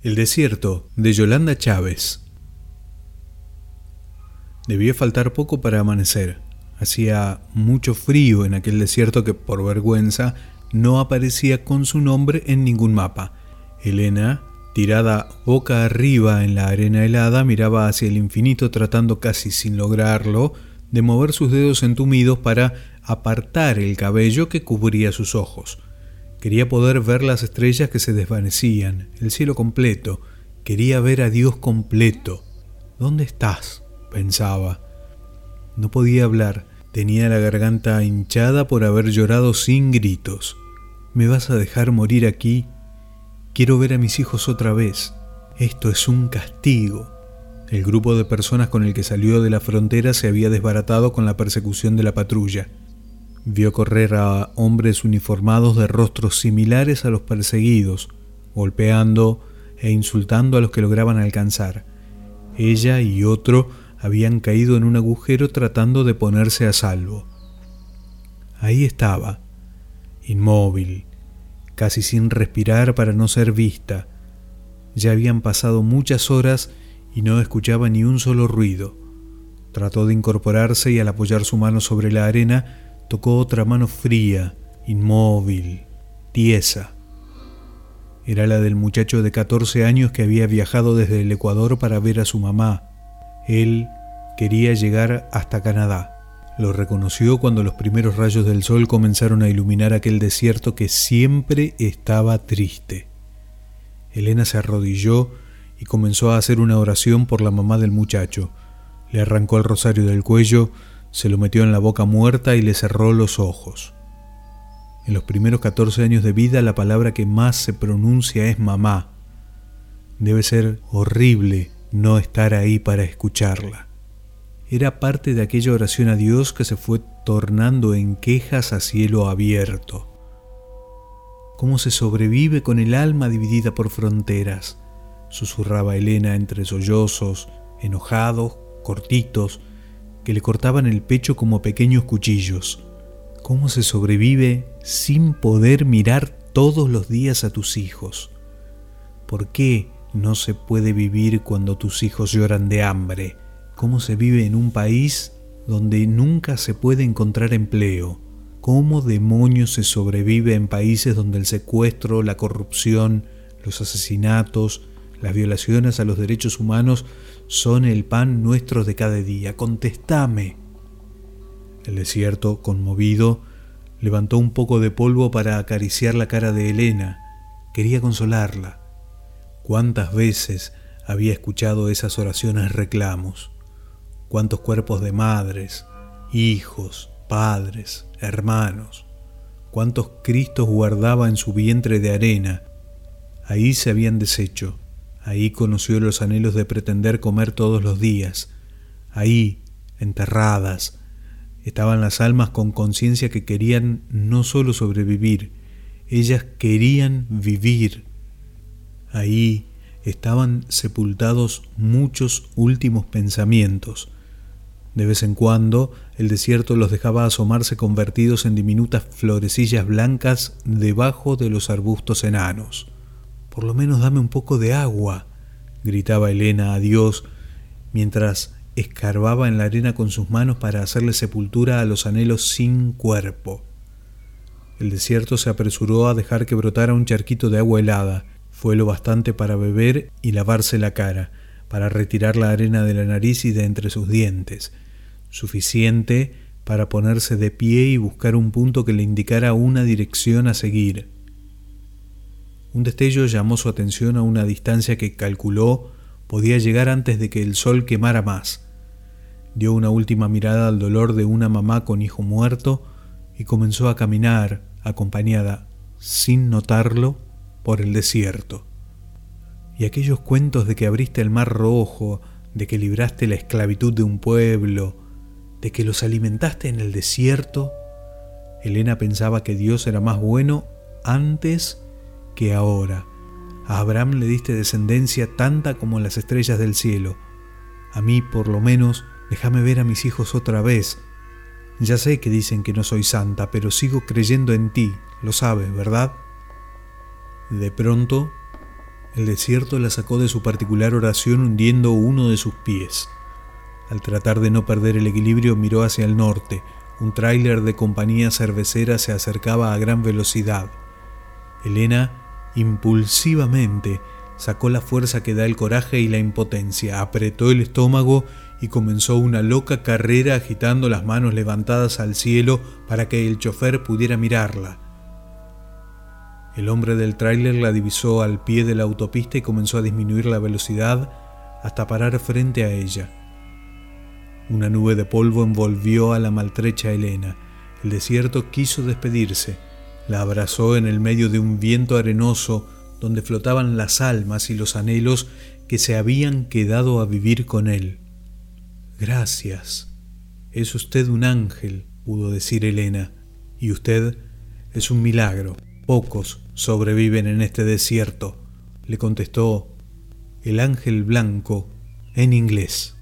El desierto de Yolanda Chávez. Debía faltar poco para amanecer. Hacía mucho frío en aquel desierto que por vergüenza no aparecía con su nombre en ningún mapa. Elena, tirada boca arriba en la arena helada, miraba hacia el infinito tratando casi sin lograrlo de mover sus dedos entumidos para apartar el cabello que cubría sus ojos. Quería poder ver las estrellas que se desvanecían, el cielo completo. Quería ver a Dios completo. ¿Dónde estás? pensaba. No podía hablar. Tenía la garganta hinchada por haber llorado sin gritos. ¿Me vas a dejar morir aquí? Quiero ver a mis hijos otra vez. Esto es un castigo. El grupo de personas con el que salió de la frontera se había desbaratado con la persecución de la patrulla. Vio correr a hombres uniformados de rostros similares a los perseguidos, golpeando e insultando a los que lograban alcanzar. Ella y otro habían caído en un agujero tratando de ponerse a salvo. Ahí estaba, inmóvil, casi sin respirar para no ser vista. Ya habían pasado muchas horas y no escuchaba ni un solo ruido. Trató de incorporarse y al apoyar su mano sobre la arena, tocó otra mano fría, inmóvil, tiesa. Era la del muchacho de 14 años que había viajado desde el Ecuador para ver a su mamá. Él quería llegar hasta Canadá. Lo reconoció cuando los primeros rayos del sol comenzaron a iluminar aquel desierto que siempre estaba triste. Elena se arrodilló y comenzó a hacer una oración por la mamá del muchacho. Le arrancó el rosario del cuello, se lo metió en la boca muerta y le cerró los ojos. En los primeros 14 años de vida la palabra que más se pronuncia es mamá. Debe ser horrible no estar ahí para escucharla. Era parte de aquella oración a Dios que se fue tornando en quejas a cielo abierto. ¿Cómo se sobrevive con el alma dividida por fronteras? susurraba Elena entre sollozos, enojados, cortitos, que le cortaban el pecho como pequeños cuchillos. ¿Cómo se sobrevive sin poder mirar todos los días a tus hijos? ¿Por qué no se puede vivir cuando tus hijos lloran de hambre? ¿Cómo se vive en un país donde nunca se puede encontrar empleo? ¿Cómo demonios se sobrevive en países donde el secuestro, la corrupción, los asesinatos, las violaciones a los derechos humanos son el pan nuestro de cada día. Contestame. El desierto, conmovido, levantó un poco de polvo para acariciar la cara de Elena. Quería consolarla. ¿Cuántas veces había escuchado esas oraciones reclamos? ¿Cuántos cuerpos de madres, hijos, padres, hermanos? ¿Cuántos Cristos guardaba en su vientre de arena? Ahí se habían deshecho Ahí conoció los anhelos de pretender comer todos los días. Ahí, enterradas, estaban las almas con conciencia que querían no solo sobrevivir, ellas querían vivir. Ahí estaban sepultados muchos últimos pensamientos. De vez en cuando el desierto los dejaba asomarse convertidos en diminutas florecillas blancas debajo de los arbustos enanos. Por lo menos dame un poco de agua, gritaba Elena a Dios mientras escarbaba en la arena con sus manos para hacerle sepultura a los anhelos sin cuerpo. El desierto se apresuró a dejar que brotara un charquito de agua helada. Fue lo bastante para beber y lavarse la cara, para retirar la arena de la nariz y de entre sus dientes, suficiente para ponerse de pie y buscar un punto que le indicara una dirección a seguir. Un destello llamó su atención a una distancia que calculó podía llegar antes de que el sol quemara más. Dio una última mirada al dolor de una mamá con hijo muerto y comenzó a caminar, acompañada, sin notarlo, por el desierto. Y aquellos cuentos de que abriste el mar rojo, de que libraste la esclavitud de un pueblo, de que los alimentaste en el desierto, Elena pensaba que Dios era más bueno antes que ahora. A Abraham le diste descendencia tanta como las estrellas del cielo. A mí, por lo menos, déjame ver a mis hijos otra vez. Ya sé que dicen que no soy santa, pero sigo creyendo en ti, lo sabes, ¿verdad? De pronto, El desierto la sacó de su particular oración hundiendo uno de sus pies. Al tratar de no perder el equilibrio miró hacia el norte. Un tráiler de compañía cervecera se acercaba a gran velocidad. Elena, impulsivamente, sacó la fuerza que da el coraje y la impotencia, apretó el estómago y comenzó una loca carrera agitando las manos levantadas al cielo para que el chofer pudiera mirarla. El hombre del tráiler la divisó al pie de la autopista y comenzó a disminuir la velocidad hasta parar frente a ella. Una nube de polvo envolvió a la maltrecha Elena. El desierto quiso despedirse. La abrazó en el medio de un viento arenoso donde flotaban las almas y los anhelos que se habían quedado a vivir con él. Gracias. Es usted un ángel, pudo decir Elena, y usted es un milagro. Pocos sobreviven en este desierto, le contestó el ángel blanco en inglés.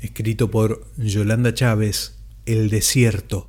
Escrito por Yolanda Chávez, El desierto.